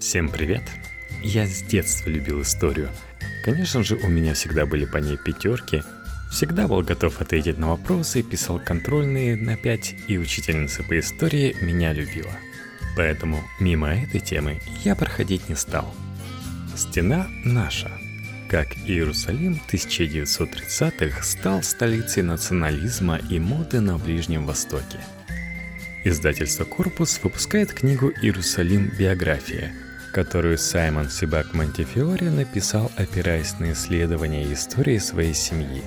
Всем привет! Я с детства любил историю. Конечно же, у меня всегда были по ней пятерки. Всегда был готов ответить на вопросы, писал контрольные на 5, и учительница по истории меня любила. Поэтому мимо этой темы я проходить не стал. Стена наша. Как Иерусалим 1930-х стал столицей национализма и моды на Ближнем Востоке. Издательство «Корпус» выпускает книгу «Иерусалим. Биография», которую Саймон Сибак Монтифиори написал, опираясь на исследования истории своей семьи.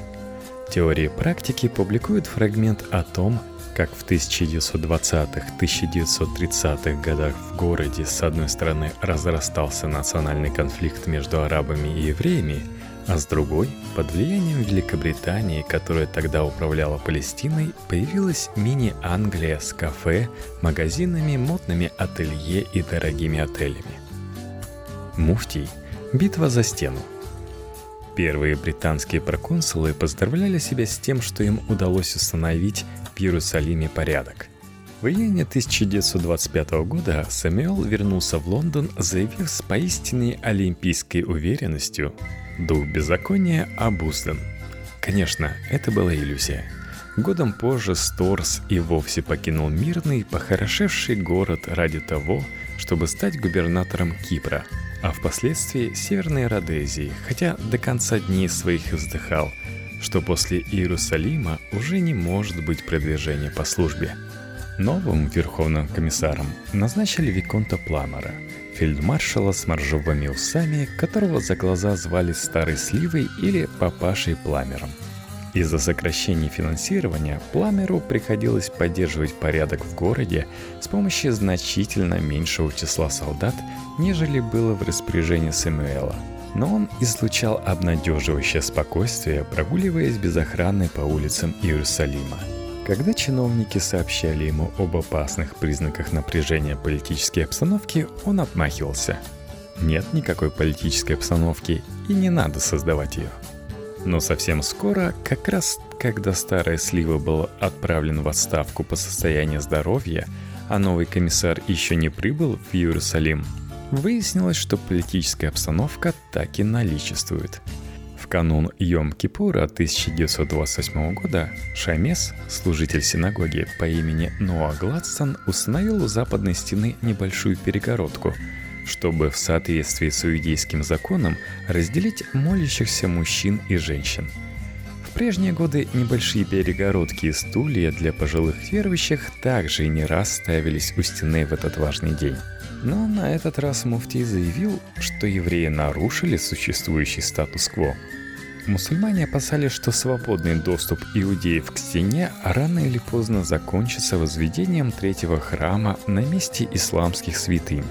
Теории практики публикуют фрагмент о том, как в 1920-1930-х годах в городе с одной стороны разрастался национальный конфликт между арабами и евреями, а с другой, под влиянием Великобритании, которая тогда управляла Палестиной, появилась мини-Англия с кафе, магазинами, модными ателье и дорогими отелями. Муфтий. Битва за стену. Первые британские проконсулы поздравляли себя с тем, что им удалось установить в Иерусалиме порядок. В июне 1925 года Сэмюэл вернулся в Лондон, заявив с поистине олимпийской уверенностью «Дух беззакония обуздан». Конечно, это была иллюзия. Годом позже Сторс и вовсе покинул мирный, похорошевший город ради того, чтобы стать губернатором Кипра – а впоследствии Северной Родезии, хотя до конца дней своих вздыхал, что после Иерусалима уже не может быть продвижения по службе. Новым верховным комиссаром назначили Виконта Пламера, фельдмаршала с моржовыми усами, которого за глаза звали Старой Сливой или Папашей Пламером – из-за сокращения финансирования Пламеру приходилось поддерживать порядок в городе с помощью значительно меньшего числа солдат, нежели было в распоряжении Сэмюэла. Но он излучал обнадеживающее спокойствие, прогуливаясь без охраны по улицам Иерусалима. Когда чиновники сообщали ему об опасных признаках напряжения политической обстановки, он отмахивался. Нет никакой политической обстановки и не надо создавать ее. Но совсем скоро, как раз когда старая слива был отправлен в отставку по состоянию здоровья, а новый комиссар еще не прибыл в Иерусалим, выяснилось, что политическая обстановка так и наличествует. В канун Йом-Кипура 1928 года Шамес, служитель синагоги по имени Ноа Гладстон, установил у западной стены небольшую перегородку – чтобы в соответствии с иудейским законом разделить молящихся мужчин и женщин. В прежние годы небольшие перегородки и стулья для пожилых верующих также не раз ставились у стены в этот важный день. Но на этот раз Муфтий заявил, что евреи нарушили существующий статус-кво. Мусульмане опасались, что свободный доступ иудеев к стене рано или поздно закончится возведением третьего храма на месте исламских святынь.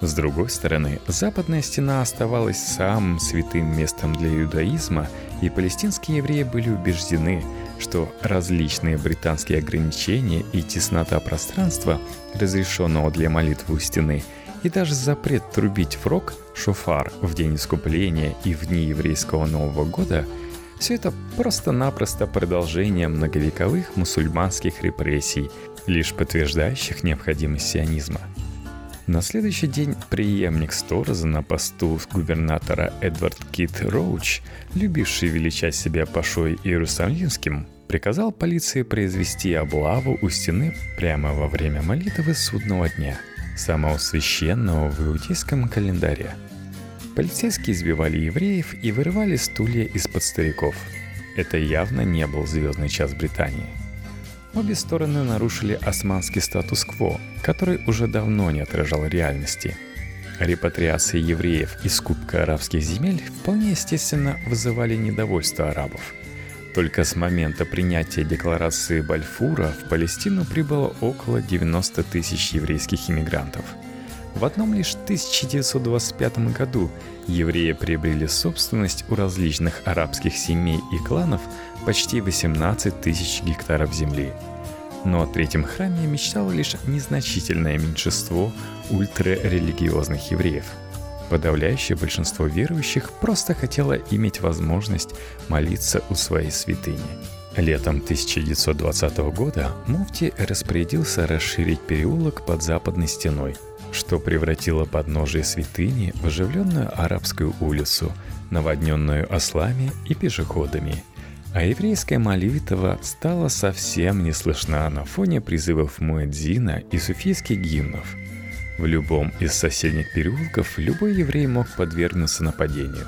С другой стороны, западная стена оставалась самым святым местом для иудаизма, и палестинские евреи были убеждены, что различные британские ограничения и теснота пространства, разрешенного для молитвы у стены, и даже запрет трубить в рог, шофар, в день искупления и в дни еврейского Нового года – все это просто-напросто продолжение многовековых мусульманских репрессий, лишь подтверждающих необходимость сионизма – на следующий день преемник Стороза на посту губернатора Эдвард Кит Роуч, любивший величать себя Пашой Иерусалимским, приказал полиции произвести облаву у стены прямо во время молитвы судного дня, самого священного в иудейском календаре. Полицейские избивали евреев и вырывали стулья из-под стариков. Это явно не был звездный час Британии – Обе стороны нарушили османский статус-кво, который уже давно не отражал реальности. Репатриация евреев из Кубка арабских земель вполне естественно вызывали недовольство арабов. Только с момента принятия декларации Бальфура в Палестину прибыло около 90 тысяч еврейских иммигрантов. В одном лишь 1925 году евреи приобрели собственность у различных арабских семей и кланов – почти 18 тысяч гектаров земли. Но о третьем храме мечтало лишь незначительное меньшинство ультрарелигиозных евреев. Подавляющее большинство верующих просто хотело иметь возможность молиться у своей святыни. Летом 1920 года Муфти распорядился расширить переулок под западной стеной, что превратило подножие святыни в оживленную арабскую улицу, наводненную ослами и пешеходами. А еврейская молитва стала совсем не слышна на фоне призывов Муэдзина и суфийских гимнов. В любом из соседних переулков любой еврей мог подвергнуться нападению.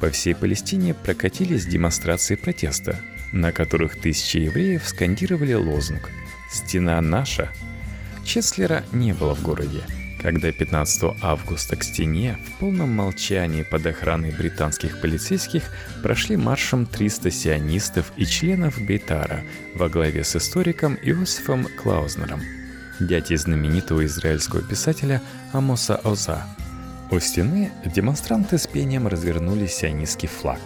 По всей Палестине прокатились демонстрации протеста, на которых тысячи евреев скандировали лозунг «Стена наша». Чеслера не было в городе – когда 15 августа к стене в полном молчании под охраной британских полицейских прошли маршем 300 сионистов и членов Бейтара во главе с историком Иосифом Клаузнером, дядей знаменитого израильского писателя Амоса Оза. У стены демонстранты с пением развернули сионистский флаг.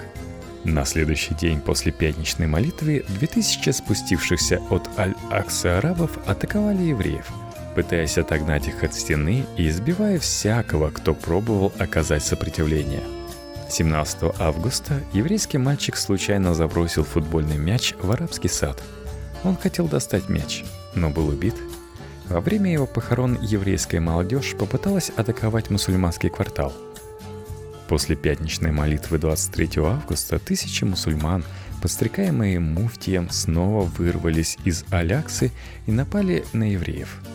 На следующий день после пятничной молитвы 2000 спустившихся от Аль-Аксы арабов атаковали евреев – пытаясь отогнать их от стены и избивая всякого, кто пробовал оказать сопротивление. 17 августа еврейский мальчик случайно забросил футбольный мяч в арабский сад. Он хотел достать мяч, но был убит. Во время его похорон еврейская молодежь попыталась атаковать мусульманский квартал. После пятничной молитвы 23 августа тысячи мусульман, подстрекаемые муфтием, снова вырвались из Аляксы и напали на евреев –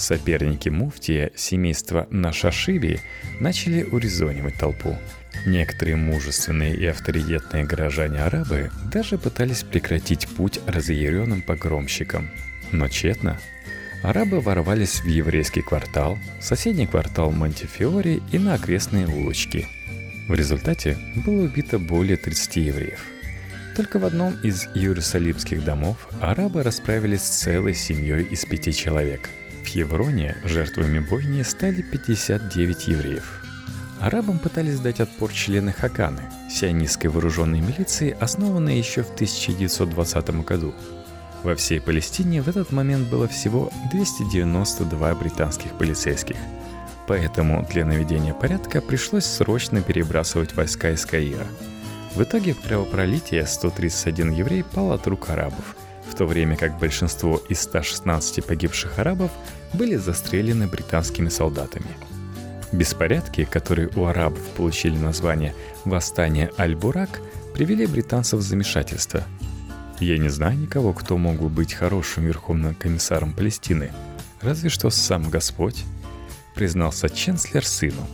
Соперники муфтия, семейства Нашашиби, начали урезонивать толпу. Некоторые мужественные и авторитетные горожане-арабы даже пытались прекратить путь разъяренным погромщикам. Но тщетно. Арабы ворвались в еврейский квартал, соседний квартал Монтифиори и на окрестные улочки. В результате было убито более 30 евреев. Только в одном из иерусалимских домов арабы расправились с целой семьей из пяти человек – в Хевроне жертвами бойни стали 59 евреев. Арабам пытались дать отпор члены Хаканы, сионистской вооруженной милиции, основанной еще в 1920 году. Во всей Палестине в этот момент было всего 292 британских полицейских. Поэтому для наведения порядка пришлось срочно перебрасывать войска из Каира. В итоге в кровопролитии 131 еврей пал от рук арабов – в то время как большинство из 116 погибших арабов были застрелены британскими солдатами. Беспорядки, которые у арабов получили название «Восстание Аль-Бурак», привели британцев в замешательство. Я не знаю никого, кто мог бы быть хорошим верховным комиссаром Палестины, разве что сам Господь, признался Ченслер сыну.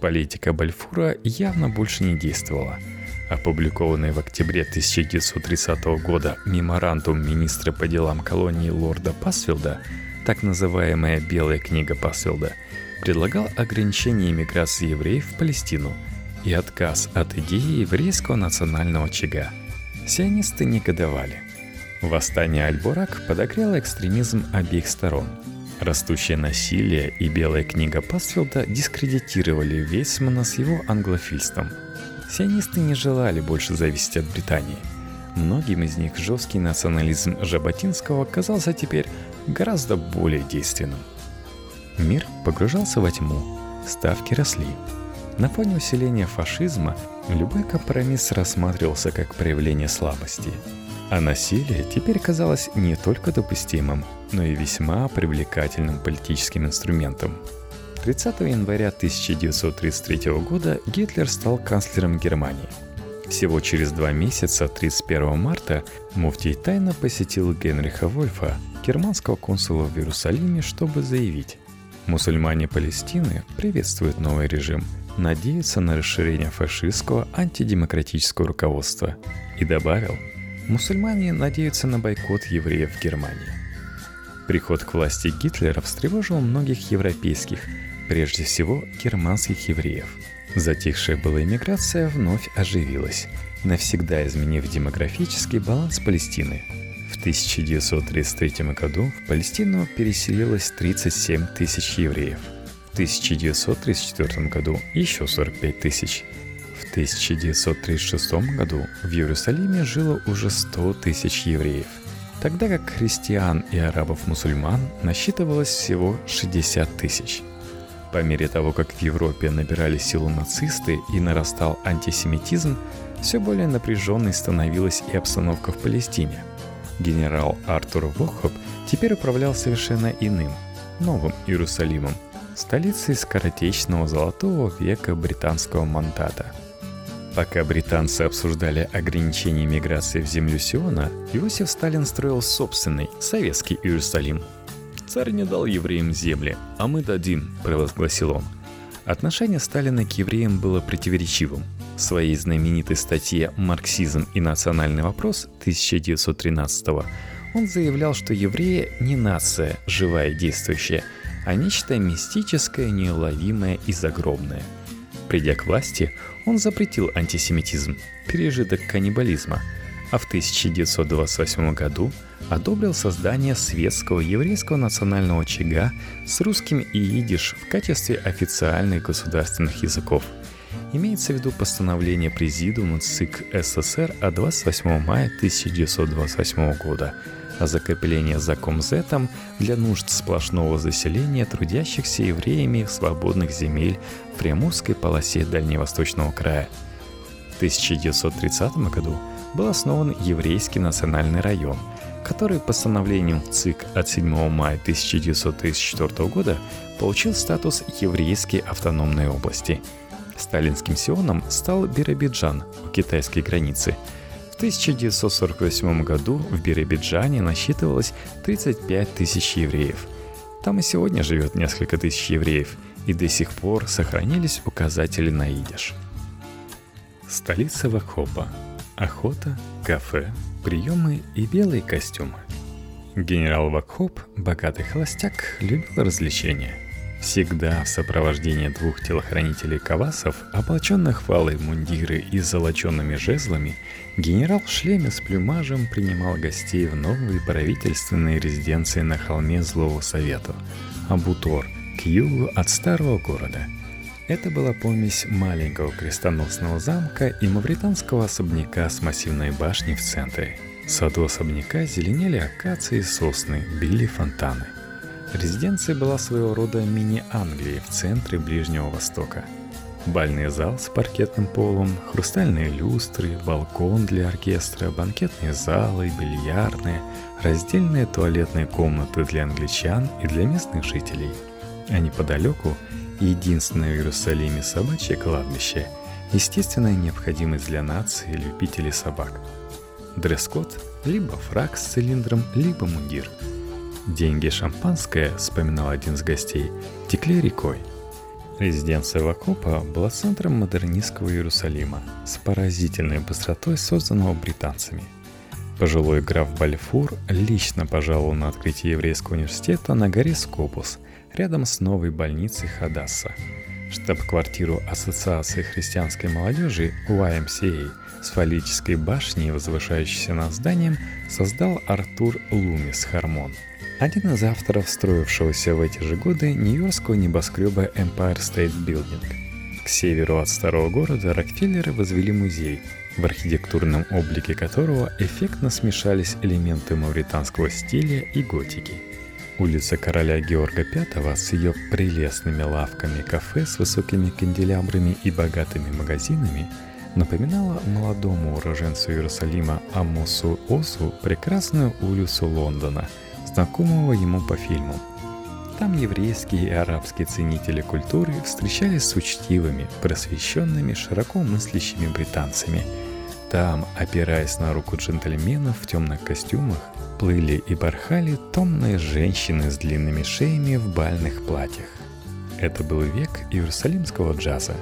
Политика Бальфура явно больше не действовала – Опубликованный в октябре 1930 года меморандум министра по делам колонии лорда Пасфилда, так называемая «Белая книга Пасфилда», предлагал ограничение иммиграции евреев в Палестину и отказ от идеи еврейского национального очага. Сионисты негодовали. Восстание Аль-Бурак подогрело экстремизм обеих сторон. Растущее насилие и Белая книга Пасфилда дискредитировали Вейсмана с его англофильством – Сионисты не желали больше зависеть от Британии. Многим из них жесткий национализм Жаботинского казался теперь гораздо более действенным. Мир погружался во тьму, ставки росли. На фоне усиления фашизма любой компромисс рассматривался как проявление слабости. А насилие теперь казалось не только допустимым, но и весьма привлекательным политическим инструментом – 30 января 1933 года Гитлер стал канцлером Германии. Всего через два месяца, 31 марта, Муфтий тайно посетил Генриха Вольфа, германского консула в Иерусалиме, чтобы заявить «Мусульмане Палестины приветствуют новый режим, надеются на расширение фашистского антидемократического руководства» и добавил «Мусульмане надеются на бойкот евреев в Германии». Приход к власти Гитлера встревожил многих европейских, прежде всего германских евреев. Затихшая была иммиграция вновь оживилась, навсегда изменив демографический баланс Палестины. В 1933 году в Палестину переселилось 37 тысяч евреев. В 1934 году еще 45 тысяч. В 1936 году в Иерусалиме жило уже 100 тысяч евреев – тогда как христиан и арабов-мусульман насчитывалось всего 60 тысяч. По мере того, как в Европе набирали силу нацисты и нарастал антисемитизм, все более напряженной становилась и обстановка в Палестине. Генерал Артур Вохоп теперь управлял совершенно иным, новым Иерусалимом, столицей скоротечного золотого века британского мандата. Пока британцы обсуждали ограничения миграции в землю Сиона, Иосиф Сталин строил собственный, советский Иерусалим. «Царь не дал евреям земли, а мы дадим», – провозгласил он. Отношение Сталина к евреям было противоречивым. В своей знаменитой статье «Марксизм и национальный вопрос» 1913 он заявлял, что евреи не нация, живая и действующая, а нечто мистическое, неуловимое и загробное. Придя к власти, он запретил антисемитизм, пережиток каннибализма, а в 1928 году одобрил создание светского еврейского национального очага с русским и идиш в качестве официальных государственных языков. Имеется в виду постановление Президиума ЦИК СССР от 28 мая 1928 года – о закреплении закомзетом для нужд сплошного заселения трудящихся евреями свободных земель в Приморской полосе Дальневосточного края. В 1930 году был основан Еврейский национальный район, который постановлением ЦИК от 7 мая 1934 года получил статус Еврейской автономной области. Сталинским Сионом стал Биробиджан у китайской границы – 1948 году в Биробиджане насчитывалось 35 тысяч евреев. Там и сегодня живет несколько тысяч евреев, и до сих пор сохранились указатели на идиш. Столица Вакхопа. Охота, кафе, приемы и белые костюмы. Генерал Вакхоп, богатый холостяк, любил развлечения – Всегда в сопровождении двух телохранителей Кавасов, оплаченных валой мундиры и золоченными жезлами, генерал в шлеме с плюмажем принимал гостей в новой правительственной резиденции на холме Злого Совета – Абутор, к югу от старого города. Это была помесь маленького крестоносного замка и мавританского особняка с массивной башней в центре. В саду особняка зеленели акации и сосны, били фонтаны. Резиденция была своего рода мини-Англией в центре Ближнего Востока. Бальный зал с паркетным полом, хрустальные люстры, балкон для оркестра, банкетные залы, бильярдные, раздельные туалетные комнаты для англичан и для местных жителей. А неподалеку единственное в Иерусалиме собачье кладбище – естественная необходимость для нации любителей собак. Дресс-код – либо фрак с цилиндром, либо мундир – Деньги шампанское, вспоминал один из гостей, текли рекой. Резиденция Вакопа была центром модернистского Иерусалима с поразительной быстротой, созданного британцами. Пожилой граф Бальфур лично пожаловал на открытие еврейского университета на горе Скопус, рядом с новой больницей Хадасса. Штаб-квартиру Ассоциации христианской молодежи YMCA с фаллической башней, возвышающейся над зданием, создал Артур Лумис Хармон – один из авторов строившегося в эти же годы нью-йоркского небоскреба Empire State Building. К северу от старого города Рокфеллеры возвели музей, в архитектурном облике которого эффектно смешались элементы мавританского стиля и готики. Улица короля Георга V с ее прелестными лавками кафе с высокими канделябрами и богатыми магазинами напоминала молодому уроженцу Иерусалима Амосу Осу прекрасную улицу Лондона – знакомого ему по фильму. Там еврейские и арабские ценители культуры встречались с учтивыми, просвещенными, широко мыслящими британцами. Там, опираясь на руку джентльменов в темных костюмах, плыли и бархали томные женщины с длинными шеями в бальных платьях. Это был век иерусалимского джаза.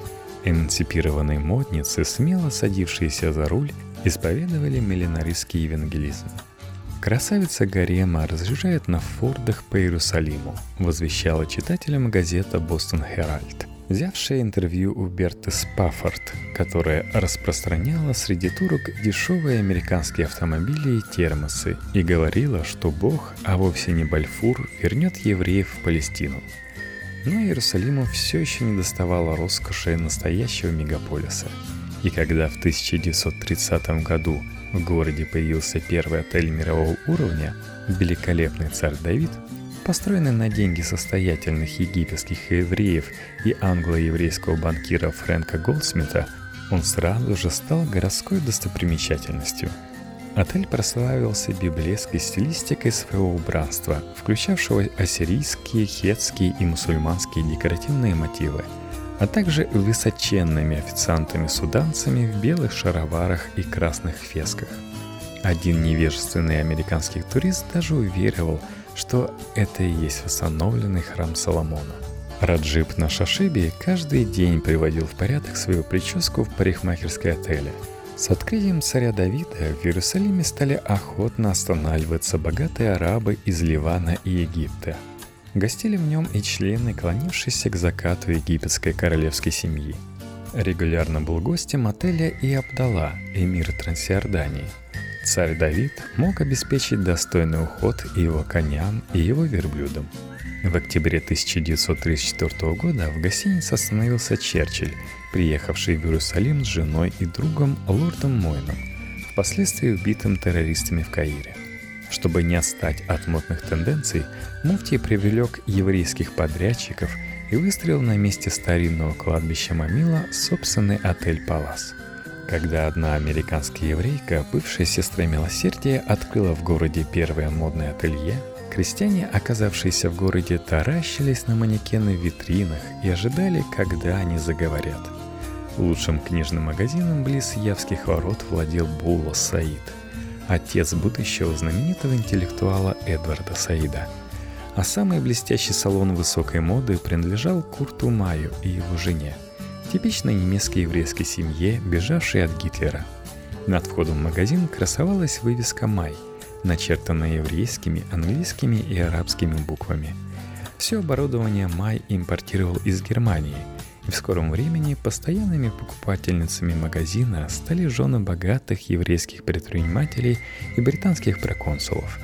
Эмансипированные модницы, смело садившиеся за руль, исповедовали миллинаристский евангелизм – Красавица Гарема разъезжает на фордах по Иерусалиму, возвещала читателям газета «Бостон Herald, взявшая интервью у Берты Спаффорд, которая распространяла среди турок дешевые американские автомобили и термосы и говорила, что Бог, а вовсе не Бальфур, вернет евреев в Палестину. Но Иерусалиму все еще не доставало роскоши настоящего мегаполиса. И когда в 1930 году в городе появился первый отель мирового уровня «Великолепный царь Давид», построенный на деньги состоятельных египетских евреев и англо-еврейского банкира Фрэнка Голдсмита, он сразу же стал городской достопримечательностью. Отель прославился библейской стилистикой своего убранства, включавшего ассирийские, хетские и мусульманские декоративные мотивы, а также высоченными официантами-суданцами в белых шароварах и красных фесках. Один невежественный американский турист даже уверовал, что это и есть восстановленный храм Соломона. Раджип на Шашибе каждый день приводил в порядок свою прическу в парикмахерской отеле – с открытием царя Давида в Иерусалиме стали охотно останавливаться богатые арабы из Ливана и Египта. Гостили в нем и члены, клонившиеся к закату египетской королевской семьи. Регулярно был гостем отеля и Абдалла, эмир Трансиордании. Царь Давид мог обеспечить достойный уход и его коням, и его верблюдам. В октябре 1934 года в гостинице остановился Черчилль, приехавший в Иерусалим с женой и другом лордом Мойном, впоследствии убитым террористами в Каире. Чтобы не отстать от модных тенденций, Муфтий привлек еврейских подрядчиков и выстроил на месте старинного кладбища Мамила собственный отель «Палас». Когда одна американская еврейка, бывшая сестра милосердия, открыла в городе первое модное ателье, крестьяне, оказавшиеся в городе, таращились на манекены в витринах и ожидали, когда они заговорят – Лучшим книжным магазином близ Явских ворот владел Була Саид, отец будущего знаменитого интеллектуала Эдварда Саида. А самый блестящий салон высокой моды принадлежал Курту Маю и его жене, типичной немецкой еврейской семье, бежавшей от Гитлера. Над входом в магазин красовалась вывеска «Май», начертанная еврейскими, английскими и арабскими буквами. Все оборудование Май импортировал из Германии – и в скором времени постоянными покупательницами магазина стали жены богатых еврейских предпринимателей и британских проконсулов,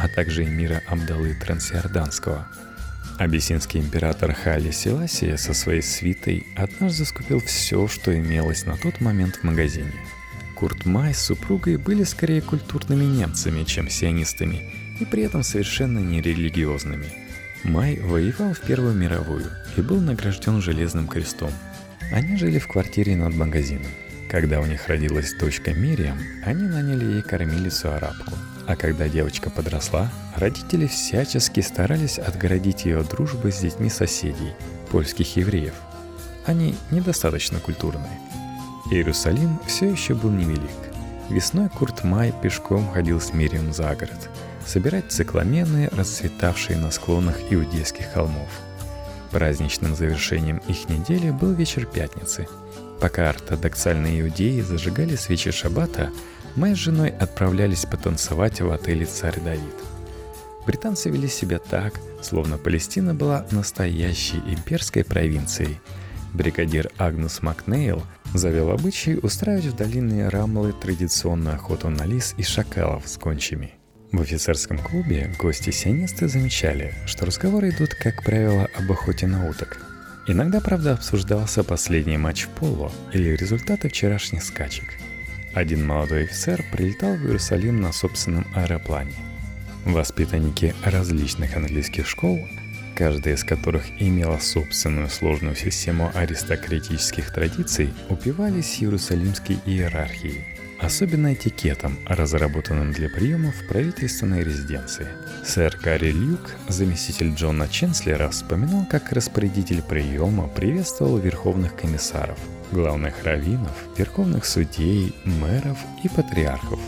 а также эмира Абдалы Трансиорданского. Абиссинский император Хали Селасия со своей свитой однажды скупил все, что имелось на тот момент в магазине. Курт Май с супругой были скорее культурными немцами, чем сионистами, и при этом совершенно нерелигиозными – Май воевал в Первую мировую и был награжден Железным крестом. Они жили в квартире над магазином. Когда у них родилась дочка Мириам, они наняли ей кормилицу-арабку. А когда девочка подросла, родители всячески старались отгородить ее от дружбы с детьми соседей, польских евреев. Они недостаточно культурные. Иерусалим все еще был невелик. Весной Курт Май пешком ходил с Мирием за город – собирать цикламены, расцветавшие на склонах иудейских холмов. Праздничным завершением их недели был вечер пятницы. Пока ортодоксальные иудеи зажигали свечи шаббата, мы с женой отправлялись потанцевать в отеле «Царь Давид». Британцы вели себя так, словно Палестина была настоящей имперской провинцией. Бригадир Агнус Макнейл завел обычай устраивать в долине Рамлы традиционную охоту на лис и шакалов с кончами. В офицерском клубе гости-сионисты замечали, что разговоры идут, как правило, об охоте на уток. Иногда, правда, обсуждался последний матч в поло или результаты вчерашних скачек. Один молодой офицер прилетал в Иерусалим на собственном аэроплане. Воспитанники различных английских школ, каждая из которых имела собственную сложную систему аристократических традиций, упивались иерусалимской иерархией – особенно этикетом, разработанным для приема в правительственной резиденции. Сэр Гарри Люк, заместитель Джона Ченслера, вспоминал, как распорядитель приема приветствовал верховных комиссаров, главных раввинов, верховных судей, мэров и патриархов.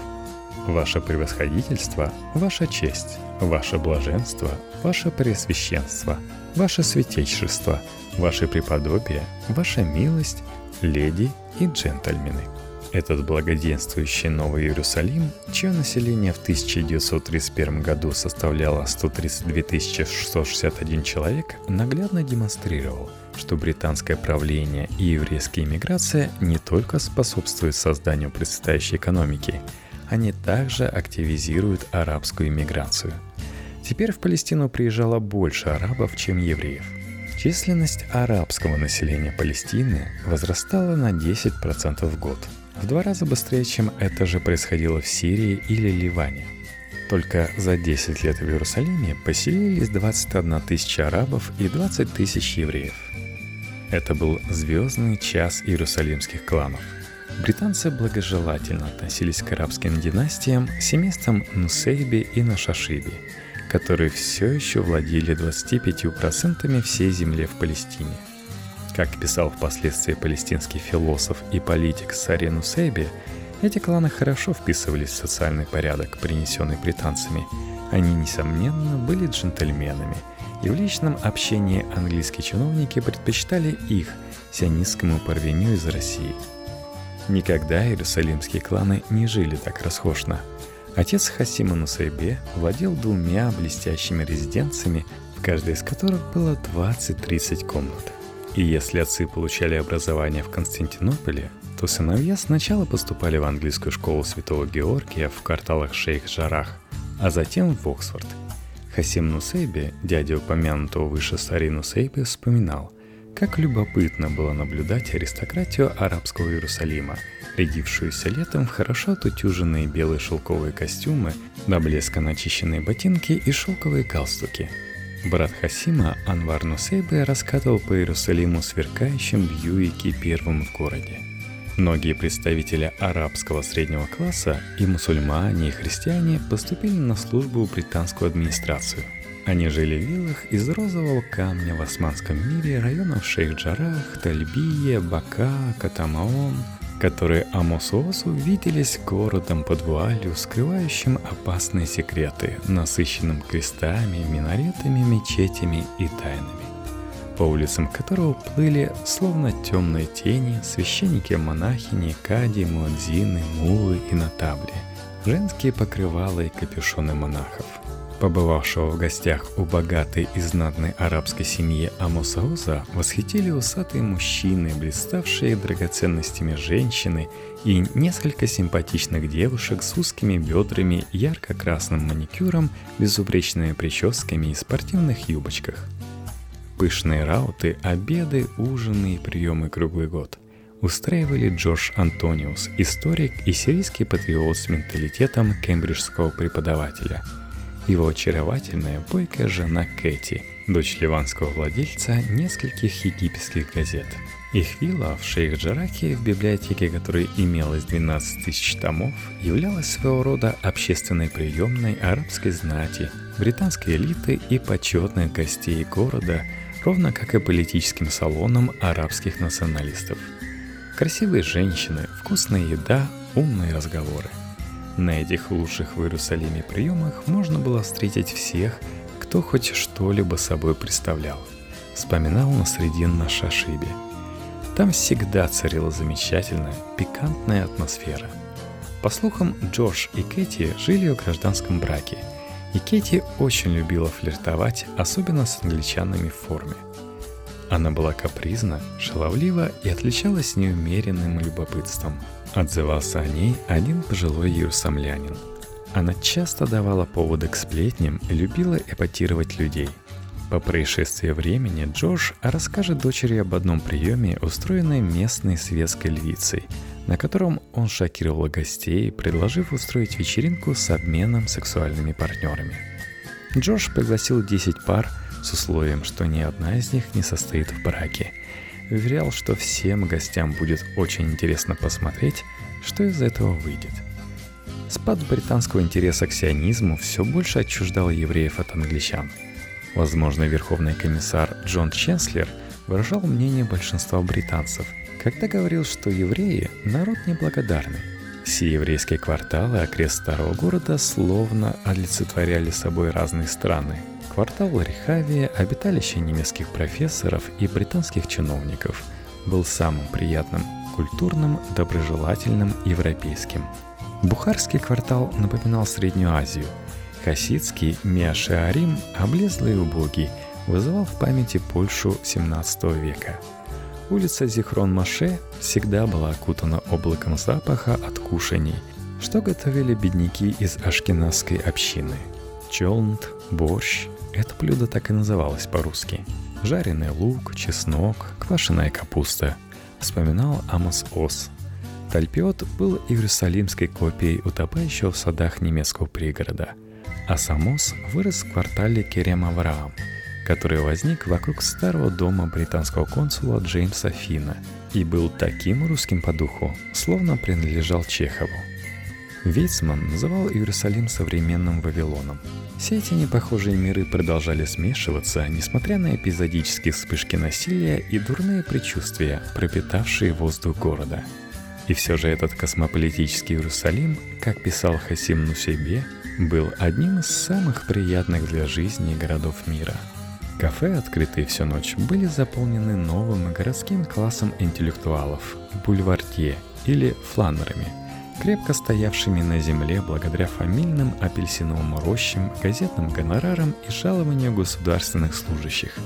Ваше превосходительство, ваша честь, ваше блаженство, ваше пресвященство, ваше святейшество, ваше преподобие, ваша милость, леди и джентльмены – этот благоденствующий Новый Иерусалим, чье население в 1931 году составляло 132 661 человек, наглядно демонстрировал, что британское правление и еврейская иммиграция не только способствуют созданию процветающей экономики, они также активизируют арабскую иммиграцию. Теперь в Палестину приезжало больше арабов, чем евреев. Численность арабского населения Палестины возрастала на 10% в год – в два раза быстрее, чем это же происходило в Сирии или Ливане. Только за 10 лет в Иерусалиме поселились 21 тысяча арабов и 20 тысяч евреев. Это был звездный час иерусалимских кланов. Британцы благожелательно относились к арабским династиям, семействам Нусейби и Нашашиби, которые все еще владели 25% всей земли в Палестине. Как писал впоследствии палестинский философ и политик Сари Нусейби, эти кланы хорошо вписывались в социальный порядок, принесенный британцами. Они, несомненно, были джентльменами, и в личном общении английские чиновники предпочитали их сионистскому парвеню из России – Никогда иерусалимские кланы не жили так расхожно. Отец Хасима Нусайбе владел двумя блестящими резиденциями, в каждой из которых было 20-30 комнат. И если отцы получали образование в Константинополе, то сыновья сначала поступали в английскую школу Святого Георгия в кварталах Шейх-Жарах, а затем в Оксфорд. Хасим Нусейби, дядя упомянутого выше Сари Нусейби, вспоминал – как любопытно было наблюдать аристократию арабского Иерусалима, рядившуюся летом в хорошо отутюженные белые шелковые костюмы, до блеска начищенные ботинки и шелковые галстуки. Брат Хасима Анвар Нусейбе раскатывал по Иерусалиму сверкающим Бьюики первым в городе. Многие представители арабского среднего класса и мусульмане, и христиане поступили на службу в британскую администрацию – они жили в виллах из розового камня в османском мире районов Шейх-Джарах, Тальбия, Бака, Катамаон, которые Амосуосу виделись городом под вуалью, скрывающим опасные секреты, насыщенным крестами, минаретами, мечетями и тайнами, по улицам которого плыли, словно темные тени, священники-монахини, кади, муадзины, мулы и натабли, женские покрывала и капюшоны монахов – побывавшего в гостях у богатой и знатной арабской семьи Амосауза, восхитили усатые мужчины, блиставшие драгоценностями женщины и несколько симпатичных девушек с узкими бедрами, ярко-красным маникюром, безупречными прическами и спортивных юбочках. Пышные рауты, обеды, ужины и приемы круглый год – устраивали Джордж Антониус, историк и сирийский патриот с менталитетом кембриджского преподавателя – его очаровательная, бойкая жена Кэти, дочь ливанского владельца нескольких египетских газет. Их вилла в Шейх-Джараке, в библиотеке которой имелось 12 тысяч томов, являлась своего рода общественной приемной арабской знати, британской элиты и почетных гостей города, ровно как и политическим салоном арабских националистов. Красивые женщины, вкусная еда, умные разговоры. На этих лучших в Иерусалиме приемах можно было встретить всех, кто хоть что-либо собой представлял. Вспоминал на средин на Шашибе. Там всегда царила замечательная, пикантная атмосфера. По слухам, Джордж и Кэти жили в гражданском браке, и Кэти очень любила флиртовать, особенно с англичанами в форме. Она была капризна, шаловлива и отличалась неумеренным любопытством – Отзывался о ней один пожилой иерусалимлянин. Она часто давала поводы к сплетням и любила эпатировать людей. По происшествии времени Джош расскажет дочери об одном приеме, устроенной местной светской львицей, на котором он шокировал гостей, предложив устроить вечеринку с обменом сексуальными партнерами. Джош пригласил 10 пар с условием, что ни одна из них не состоит в браке – уверял, что всем гостям будет очень интересно посмотреть, что из этого выйдет. Спад британского интереса к сионизму все больше отчуждал евреев от англичан. Возможно, верховный комиссар Джон Ченслер выражал мнение большинства британцев, когда говорил, что евреи – народ неблагодарный. Все еврейские кварталы окрест старого города словно олицетворяли собой разные страны – Квартал Рихавия, обиталище немецких профессоров и британских чиновников, был самым приятным, культурным, доброжелательным европейским. Бухарский квартал напоминал Среднюю Азию. Хасидский Миашиарим, облезлый и убогий, вызывал в памяти Польшу XVII века. Улица Зихрон-Маше всегда была окутана облаком запаха от кушаний, что готовили бедняки из ашкеназской общины. Челнт, борщ, это блюдо так и называлось по-русски. Жареный лук, чеснок, квашеная капуста. Вспоминал Амос Ос. Тальпиот был иерусалимской копией утопающего в садах немецкого пригорода, а Самос вырос в квартале Керем Авраам, который возник вокруг старого дома британского консула Джеймса Фина и был таким русским по духу, словно принадлежал Чехову. Вейцман называл Иерусалим современным Вавилоном. Все эти непохожие миры продолжали смешиваться, несмотря на эпизодические вспышки насилия и дурные предчувствия, пропитавшие воздух города. И все же этот космополитический Иерусалим, как писал Хасим Нусейбе, был одним из самых приятных для жизни городов мира. Кафе, открытые всю ночь, были заполнены новым городским классом интеллектуалов – бульвардье или фланерами – крепко стоявшими на земле благодаря фамильным апельсиновым рощам, газетным гонорарам и жалованию государственных служащих.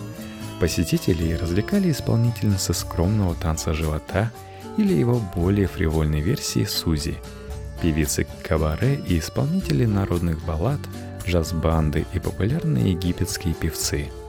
Посетителей развлекали исполнительницы скромного танца живота или его более фривольной версии Сузи, певицы кабаре и исполнители народных баллад, джаз-банды и популярные египетские певцы –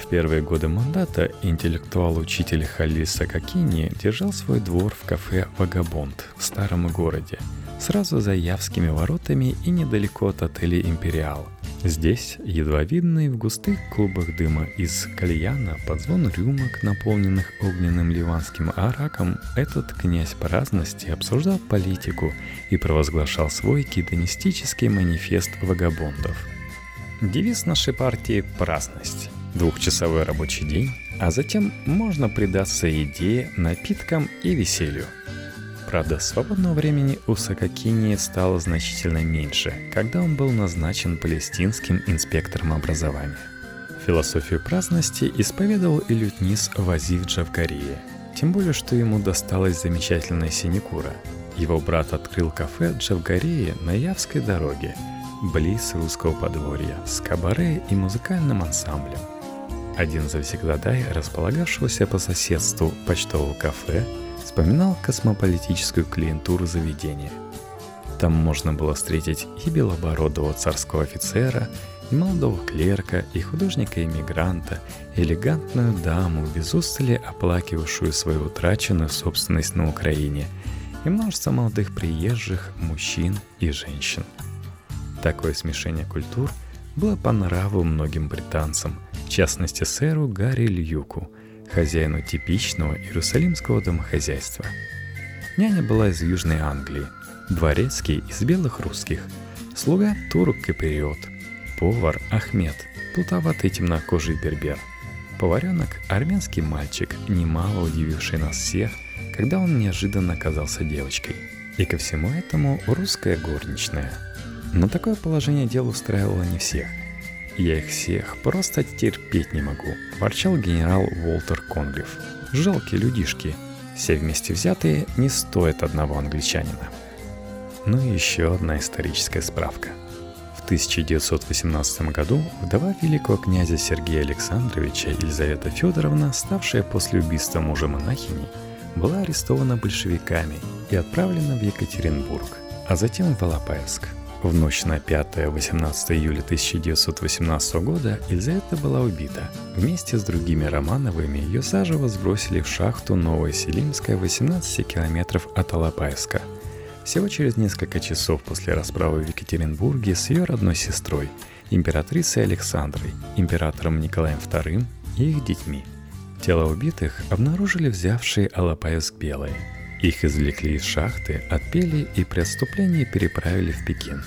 в первые годы мандата интеллектуал-учитель Халиль Сакакини держал свой двор в кафе «Вагабонд» в старом городе, сразу за Явскими воротами и недалеко от отеля «Империал». Здесь, едва видный в густых клубах дыма из кальяна под звон рюмок, наполненных огненным ливанским араком, этот князь праздности обсуждал политику и провозглашал свой гедонистический манифест вагабондов. Девиз нашей партии – праздность двухчасовой рабочий день, а затем можно предаться еде, напиткам и веселью. Правда, свободного времени у Сакакини стало значительно меньше, когда он был назначен палестинским инспектором образования. Философию праздности исповедовал и лютниц Вазив Джавгария, тем более, что ему досталась замечательная синекура. Его брат открыл кафе Джавгарии на Явской дороге, близ русского подворья, с кабаре и музыкальным ансамблем – один завсегдатай, располагавшегося по соседству почтового кафе, вспоминал космополитическую клиентуру заведения. Там можно было встретить и белобородого царского офицера, и молодого клерка, и художника-иммигранта, элегантную даму, без устали оплакивавшую свою утраченную собственность на Украине, и множество молодых приезжих, мужчин и женщин. Такое смешение культур было по нраву многим британцам – частности сэру Гарри Льюку, хозяину типичного иерусалимского домохозяйства. Няня была из Южной Англии, дворецкий из белых русских, слуга турок Киприот, повар Ахмед, плутоватый темнокожий бербер, поваренок армянский мальчик, немало удививший нас всех, когда он неожиданно оказался девочкой. И ко всему этому русская горничная. Но такое положение дел устраивало не всех. «Я их всех просто терпеть не могу», – ворчал генерал Уолтер Конгриф. «Жалкие людишки. Все вместе взятые не стоят одного англичанина». Ну и еще одна историческая справка. В 1918 году вдова великого князя Сергея Александровича Елизавета Федоровна, ставшая после убийства мужа монахини, была арестована большевиками и отправлена в Екатеринбург, а затем в Алапаевск – в ночь на 5-18 июля 1918 года Елизавета была убита. Вместе с другими Романовыми ее заживо сбросили в шахту Новая Селимская 18 километров от Алапаевска. Всего через несколько часов после расправы в Екатеринбурге с ее родной сестрой, императрицей Александрой, императором Николаем II и их детьми. Тело убитых обнаружили взявшие Алапаевск Белые – их извлекли из шахты, отпели и при отступлении переправили в Пекин.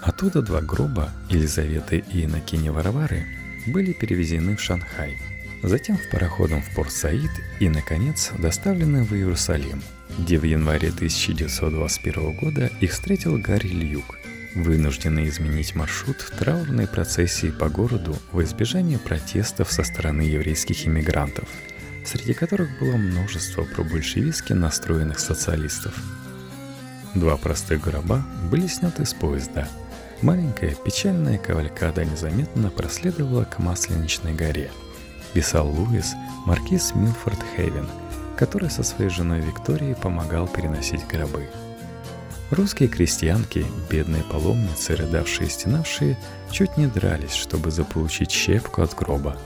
Оттуда два гроба Елизаветы и Иннокени Варвары были перевезены в Шанхай, затем в пароходом в Порт-Саид и, наконец, доставлены в Иерусалим, где в январе 1921 года их встретил Гарри Льюк, вынужденный изменить маршрут в траурной процессии по городу в избежание протестов со стороны еврейских иммигрантов – среди которых было множество пробольшевистски настроенных социалистов. Два простых гроба были сняты с поезда. Маленькая печальная кавалькада незаметно проследовала к Масленичной горе. Писал Луис, маркиз Милфорд Хейвен, который со своей женой Викторией помогал переносить гробы. Русские крестьянки, бедные паломницы, рыдавшие и стенавшие, чуть не дрались, чтобы заполучить щепку от гроба.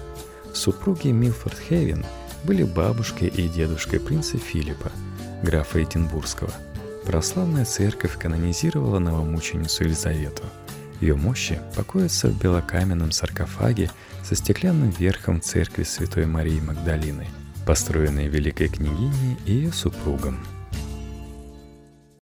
Супруги Милфорд Хейвен – были бабушкой и дедушкой принца Филиппа, графа Эдинбургского. Православная церковь канонизировала новомученицу Елизавету. Ее мощи покоятся в белокаменном саркофаге со стеклянным верхом церкви Святой Марии Магдалины, построенной Великой княгиней и ее супругом –